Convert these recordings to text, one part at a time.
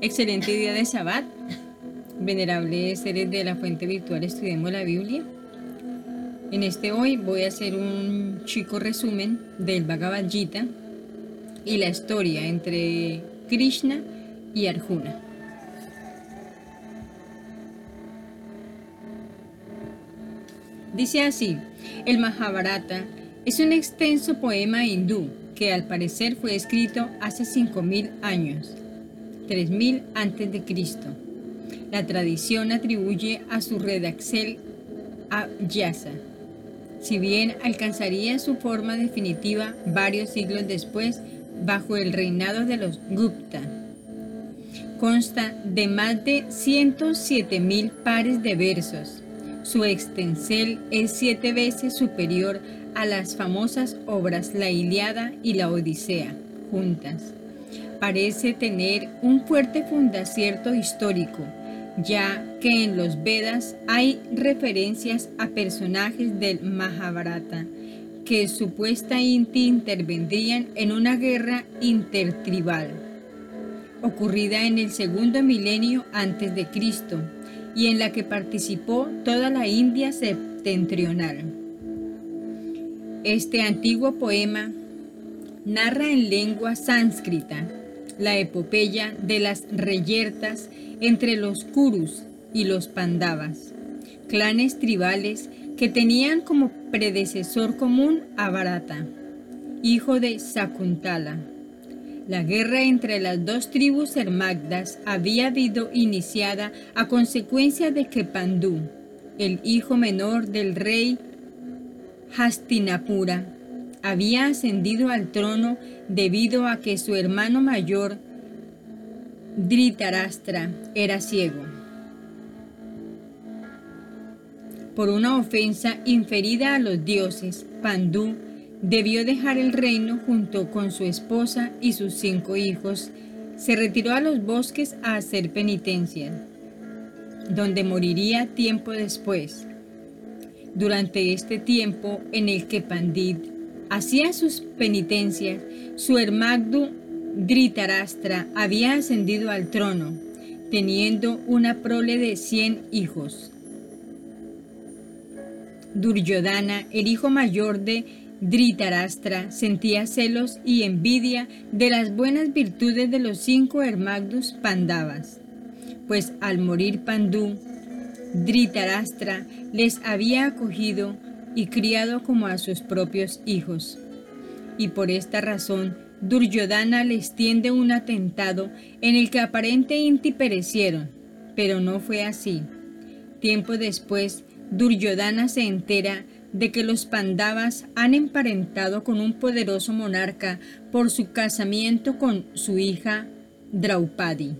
Excelente día de Sabbat. Venerables seres de la fuente virtual, estudiemos la Biblia. En este hoy voy a hacer un chico resumen del Bhagavad Gita y la historia entre Krishna y Arjuna. Dice así, el Mahabharata es un extenso poema hindú que al parecer fue escrito hace 5.000 años, 3.000 antes de Cristo. La tradición atribuye a su redaxel a Yasa, si bien alcanzaría su forma definitiva varios siglos después bajo el reinado de los Gupta. Consta de más de 107.000 pares de versos. Su extensel es siete veces superior a las famosas obras La Iliada y la Odisea, juntas. Parece tener un fuerte fundacierto histórico, ya que en los Vedas hay referencias a personajes del Mahabharata que supuestamente intervendrían en una guerra intertribal ocurrida en el segundo milenio antes de Cristo y en la que participó toda la India septentrional. Este antiguo poema narra en lengua sánscrita la epopeya de las reyertas entre los Kurus y los Pandavas, clanes tribales que tenían como predecesor común a Bharata, hijo de Sakuntala. La guerra entre las dos tribus hermagdas había habido iniciada a consecuencia de que Pandú, el hijo menor del rey Hastinapura, había ascendido al trono debido a que su hermano mayor, Dhritarashtra, era ciego. Por una ofensa inferida a los dioses, Pandú debió dejar el reino junto con su esposa y sus cinco hijos. Se retiró a los bosques a hacer penitencia, donde moriría tiempo después. Durante este tiempo en el que Pandit hacía sus penitencias, su hermagdu Dhritarashtra había ascendido al trono, teniendo una prole de cien hijos. Duryodhana, el hijo mayor de Dhritarashtra, sentía celos y envidia de las buenas virtudes de los cinco hermagdus Pandavas, pues al morir Pandú, Dhritarashtra les había acogido y criado como a sus propios hijos. Y por esta razón, Duryodhana les tiende un atentado en el que aparentemente perecieron, pero no fue así. Tiempo después, Duryodhana se entera de que los Pandavas han emparentado con un poderoso monarca por su casamiento con su hija Draupadi.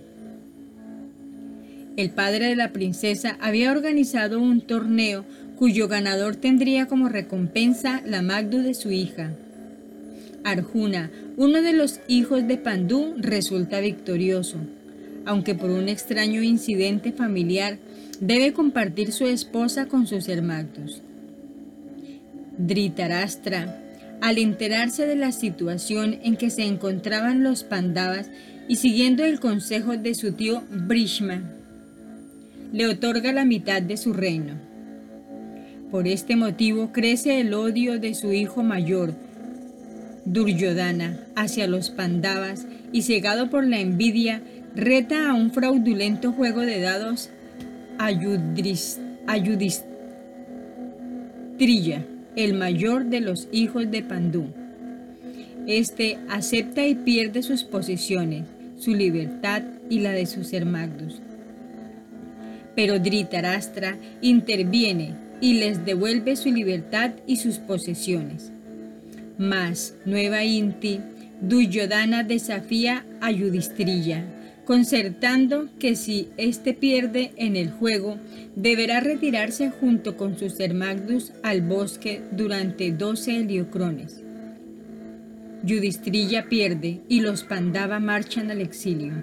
El padre de la princesa había organizado un torneo cuyo ganador tendría como recompensa la magdu de su hija. Arjuna, uno de los hijos de Pandú, resulta victorioso, aunque por un extraño incidente familiar debe compartir su esposa con sus hermanos. Dhritarashtra, al enterarse de la situación en que se encontraban los Pandavas y siguiendo el consejo de su tío Brishma, le otorga la mitad de su reino. Por este motivo crece el odio de su hijo mayor, Duryodhana, hacia los Pandavas y cegado por la envidia, reta a un fraudulento juego de dados Ayudistrilla, el mayor de los hijos de Pandú. Este acepta y pierde sus posesiones, su libertad y la de sus hermanos. Pero Dhritarashtra interviene y les devuelve su libertad y sus posesiones. Mas, Nueva Inti, Duryodhana desafía a Yudistrilla concertando que si éste pierde en el juego, deberá retirarse junto con sus hermanos al bosque durante doce heliocrones. Yudistrilla pierde y los Pandava marchan al exilio.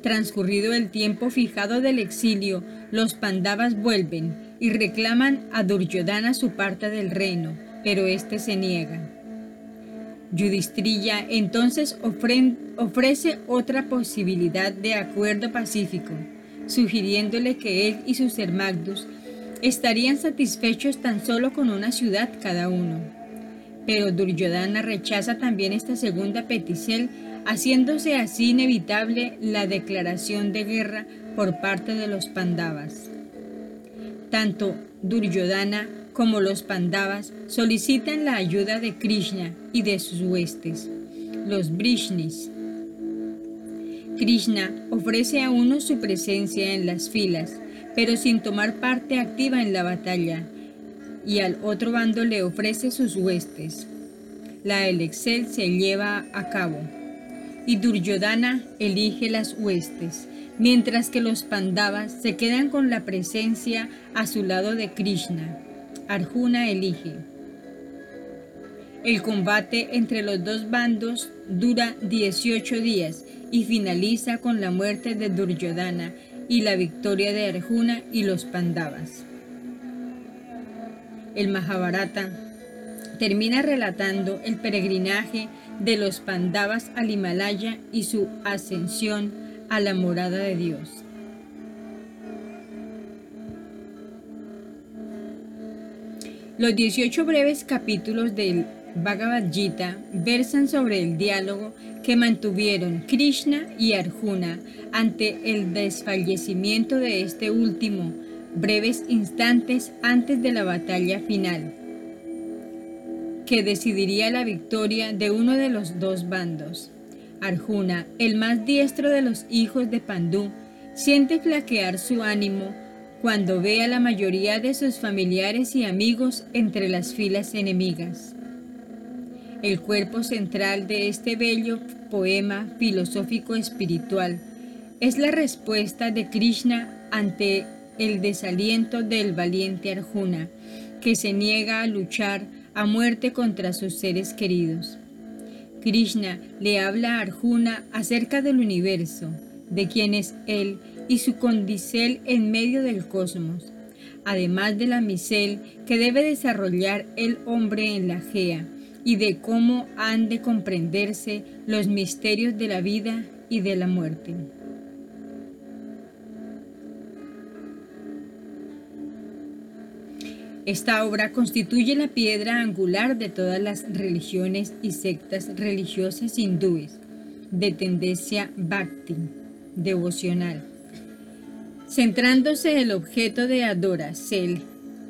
Transcurrido el tiempo fijado del exilio, los Pandavas vuelven y reclaman a Duryodhana su parte del reino, pero éste se niega. Yudistrilla entonces ofrece otra posibilidad de acuerdo pacífico, sugiriéndole que él y sus hermagdus estarían satisfechos tan solo con una ciudad cada uno. Pero Duryodhana rechaza también esta segunda petición, haciéndose así inevitable la declaración de guerra por parte de los Pandavas. Tanto Duryodhana como los Pandavas solicitan la ayuda de Krishna y de sus huestes, los Brishnis. Krishna ofrece a uno su presencia en las filas, pero sin tomar parte activa en la batalla, y al otro bando le ofrece sus huestes. La elección se lleva a cabo, y Duryodhana elige las huestes, mientras que los Pandavas se quedan con la presencia a su lado de Krishna. Arjuna elige. El combate entre los dos bandos dura 18 días y finaliza con la muerte de Duryodhana y la victoria de Arjuna y los Pandavas. El Mahabharata termina relatando el peregrinaje de los Pandavas al Himalaya y su ascensión a la morada de Dios. Los 18 breves capítulos del Bhagavad Gita versan sobre el diálogo que mantuvieron Krishna y Arjuna ante el desfallecimiento de este último, breves instantes antes de la batalla final, que decidiría la victoria de uno de los dos bandos. Arjuna, el más diestro de los hijos de Pandú, siente flaquear su ánimo cuando ve a la mayoría de sus familiares y amigos entre las filas enemigas. El cuerpo central de este bello poema filosófico espiritual es la respuesta de Krishna ante el desaliento del valiente Arjuna, que se niega a luchar a muerte contra sus seres queridos. Krishna le habla a Arjuna acerca del universo, de quién es él y su condicel en medio del cosmos, además de la misel que debe desarrollar el hombre en la Gea y de cómo han de comprenderse los misterios de la vida y de la muerte. Esta obra constituye la piedra angular de todas las religiones y sectas religiosas hindúes de tendencia bhakti, devocional, centrándose el objeto de adoración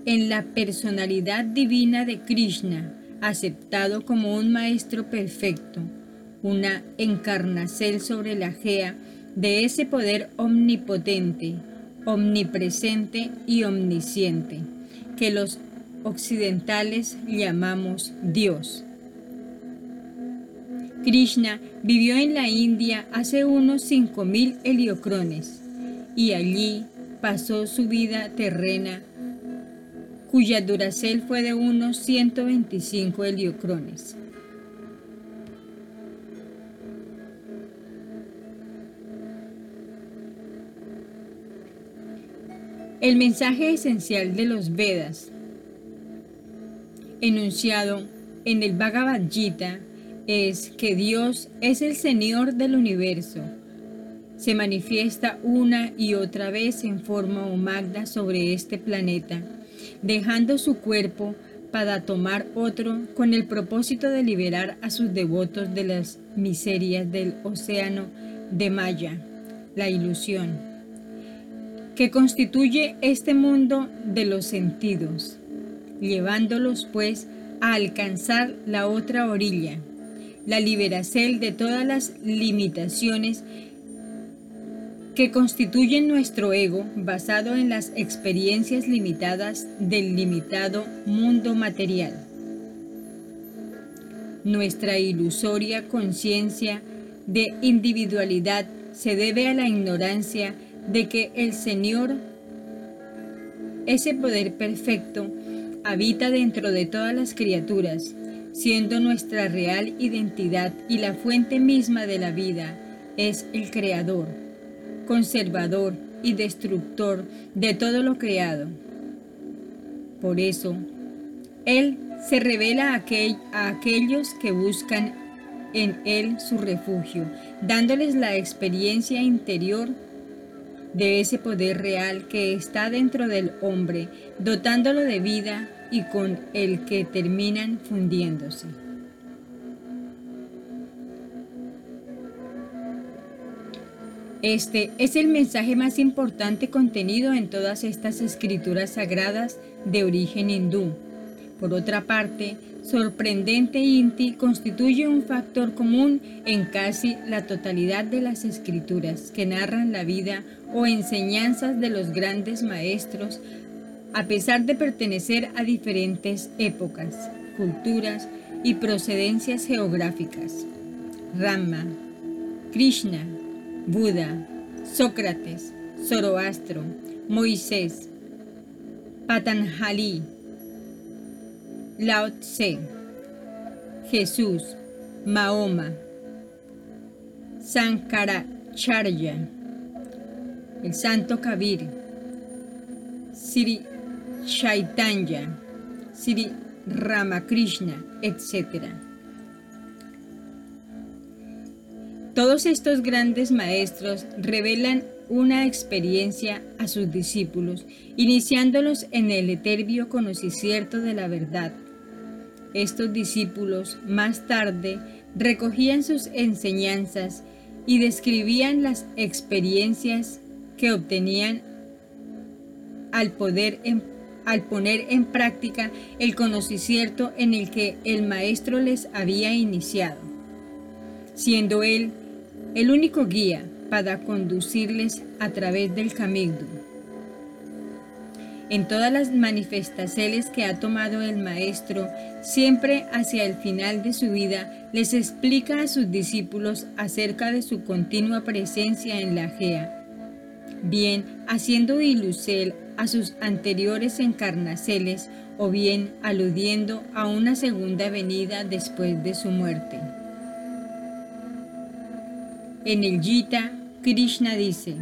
en la personalidad divina de Krishna, aceptado como un maestro perfecto, una encarnación sobre la gea de ese poder omnipotente, omnipresente y omnisciente, que los occidentales llamamos Dios. Krishna vivió en la India hace unos 5.000 heliocrones y allí pasó su vida terrena cuya duracel fue de unos 125 heliocrones. El mensaje esencial de los Vedas, enunciado en el Bhagavad Gita, es que Dios es el Señor del universo. Se manifiesta una y otra vez en forma humana sobre este planeta dejando su cuerpo para tomar otro con el propósito de liberar a sus devotos de las miserias del océano de Maya, la ilusión, que constituye este mundo de los sentidos, llevándolos pues a alcanzar la otra orilla, la liberación de todas las limitaciones que constituyen nuestro ego basado en las experiencias limitadas del limitado mundo material. Nuestra ilusoria conciencia de individualidad se debe a la ignorancia de que el Señor, ese poder perfecto, habita dentro de todas las criaturas, siendo nuestra real identidad y la fuente misma de la vida, es el Creador conservador y destructor de todo lo creado. Por eso, Él se revela a, aquellos que buscan en él su refugio, dándoles la experiencia interior de ese poder real que está dentro del hombre, dotándolo de vida y con el que terminan fundiéndose. Este es el mensaje más importante contenido en todas estas escrituras sagradas de origen hindú. Por otra parte, sorprendente Inti constituye un factor común en casi la totalidad de las escrituras que narran la vida o enseñanzas de los grandes maestros, a pesar de pertenecer a diferentes épocas, culturas y procedencias geográficas. Rama, Krishna, Buda, Sócrates, Zoroastro, Moisés, Patanjali, Lao Tse, Jesús, Mahoma, Sankaracharya, el Santo Kabir, Sri Chaitanya, Sri Ramakrishna, etc. Todos estos grandes maestros revelan una experiencia a sus discípulos, iniciándolos en el eterbio conocimiento de la verdad. Estos discípulos más tarde recogían sus enseñanzas y describían las experiencias que obtenían al, poder al poner en práctica el conocimiento en el que el maestro les había iniciado, siendo él el único guía para conducirles a través del camino. En todas las manifestaciones que ha tomado el Maestro, siempre hacia el final de su vida, les explica a sus discípulos acerca de su continua presencia en la Gea, bien haciendo ilusel a sus anteriores encarnaceles o bien aludiendo a una segunda venida después de su muerte. En el Gita, Krishna dice,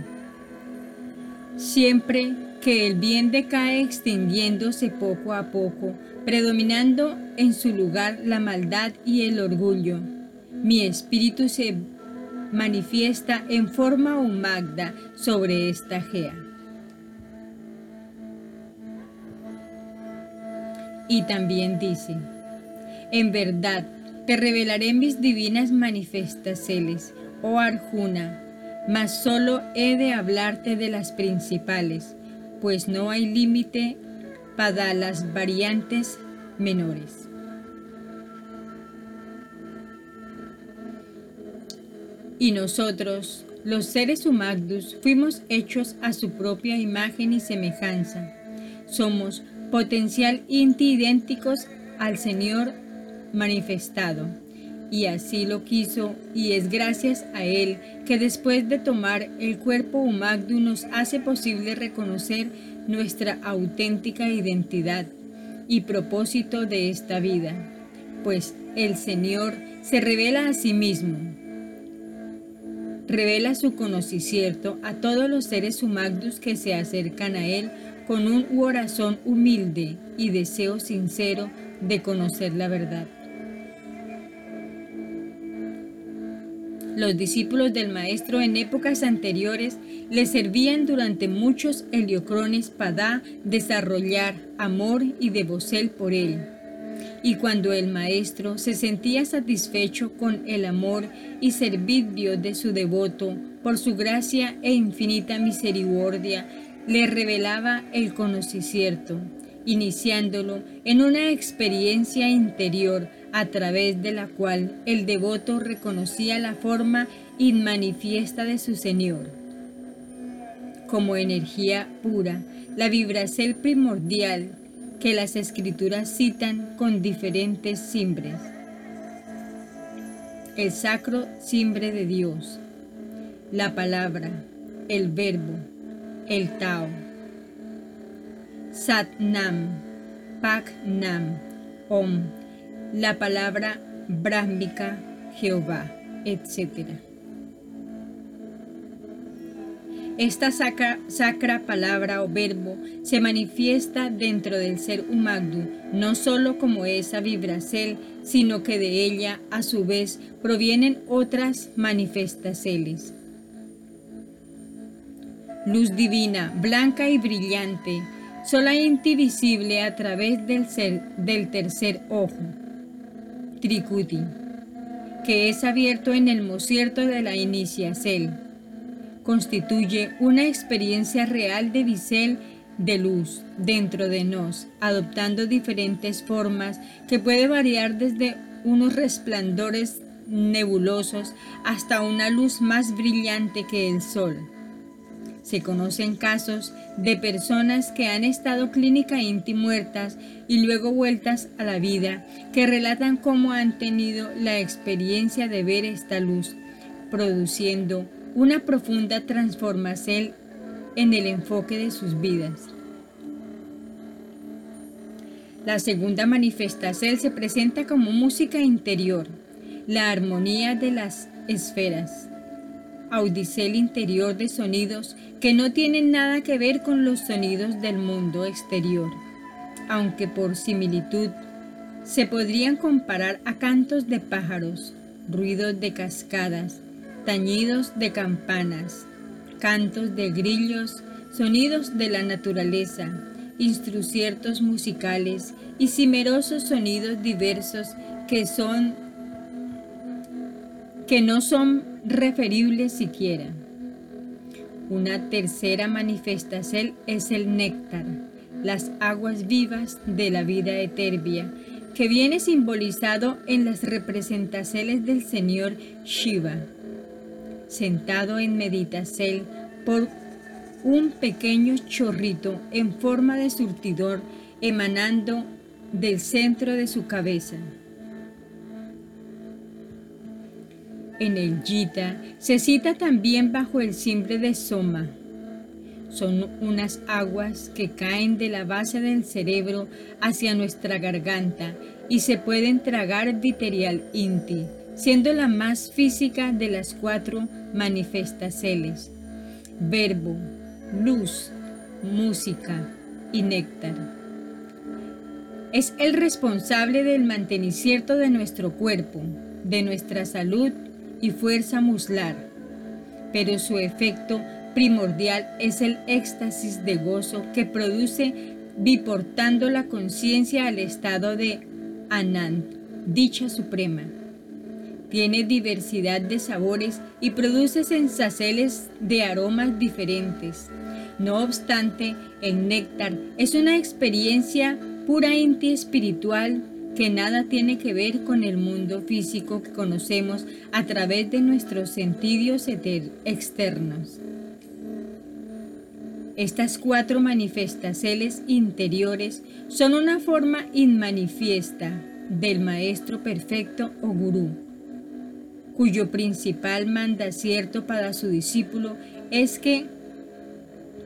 siempre que el bien decae extendiéndose poco a poco, predominando en su lugar la maldad y el orgullo, mi espíritu se manifiesta en forma humagda sobre esta gea. Y también dice, en verdad, te revelaré mis divinas manifestaciones oh Arjuna, mas solo he de hablarte de las principales, pues no hay límite para las variantes menores. Y nosotros, los seres humanos, fuimos hechos a su propia imagen y semejanza. Somos potencial idénticos al Señor manifestado y así lo quiso, y es gracias a Él que después de tomar el cuerpo humano nos hace posible reconocer nuestra auténtica identidad y propósito de esta vida, pues el Señor se revela a sí mismo. Revela su conocimiento a todos los seres humanos que se acercan a Él con un corazón humilde y deseo sincero de conocer la verdad. Los discípulos del Maestro en épocas anteriores le servían durante muchos heliocrones para desarrollar amor y devoción por él. Y cuando el Maestro se sentía satisfecho con el amor y servicio de su devoto, por su gracia e infinita misericordia, le revelaba el conocimiento, iniciándolo en una experiencia interior a través de la cual el devoto reconocía la forma inmanifiesta de su Señor. Como energía pura, la vibración primordial que las escrituras citan con diferentes simbres. El sacro simbre de Dios, la palabra, el verbo, el Tao. Sat Nam, Om la palabra brahmica, Jehová, etc. Esta sacra, sacra, palabra o verbo se manifiesta dentro del ser humagdu, no solo como esa vibracel, sino que de ella a su vez provienen otras manifestaciones. Luz divina, blanca y brillante, solamente visible a través del, ser, del tercer ojo, Trikuti, que es abierto en el mosierto de la iniciacel constituye una experiencia real de bisel de luz dentro de nos, adoptando diferentes formas que puede variar desde unos resplandores nebulosos hasta una luz más brillante que el sol. Se conocen casos de personas que han estado clínicamente muertas y luego vueltas a la vida, que relatan cómo han tenido la experiencia de ver esta luz, produciendo una profunda transformación en el enfoque de sus vidas. La segunda manifestación se presenta como música interior, la armonía de las esferas, audicel interior de sonidos que no tienen nada que ver con los sonidos del mundo exterior, aunque por similitud se podrían comparar a cantos de pájaros, ruidos de cascadas, tañidos de campanas, cantos de grillos, sonidos de la naturaleza, instruciertos musicales y cimerosos sonidos diversos que son que no son referibles siquiera. Una tercera manifestación es el néctar, las aguas vivas de la vida eterna, que viene simbolizado en las representaciones del Señor Shiva sentado en meditación por un pequeño chorrito en forma de surtidor emanando del centro de su cabeza. En el Gita se cita también bajo el simple de Soma. Son unas aguas que caen de la base del cerebro hacia nuestra garganta y se pueden tragar viterial inti siendo la más física de las cuatro manifestaciones, verbo, luz, música y néctar. Es el responsable del mantenimiento de nuestro cuerpo, de nuestra salud y fuerza muscular, pero su efecto primordial es el éxtasis de gozo que produce biportando la conciencia al estado de Anand, dicha suprema. Tiene diversidad de sabores y produce sensaciones de aromas diferentes. No obstante, el néctar es una experiencia puramente espiritual que nada tiene que ver con el mundo físico que conocemos a través de nuestros sentidos externos. Estas cuatro manifestaciones interiores son una forma inmanifiesta del Maestro Perfecto o Gurú cuyo principal mandacierto para su discípulo es que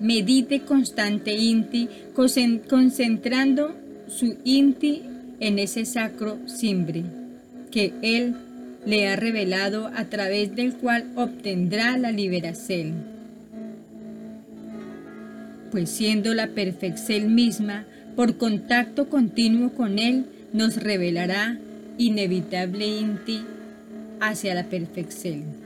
medite constante inti, concentrando su inti en ese sacro simbre que él le ha revelado a través del cual obtendrá la liberación. Pues siendo la perfección misma, por contacto continuo con él, nos revelará inevitable inti hacia la perfección.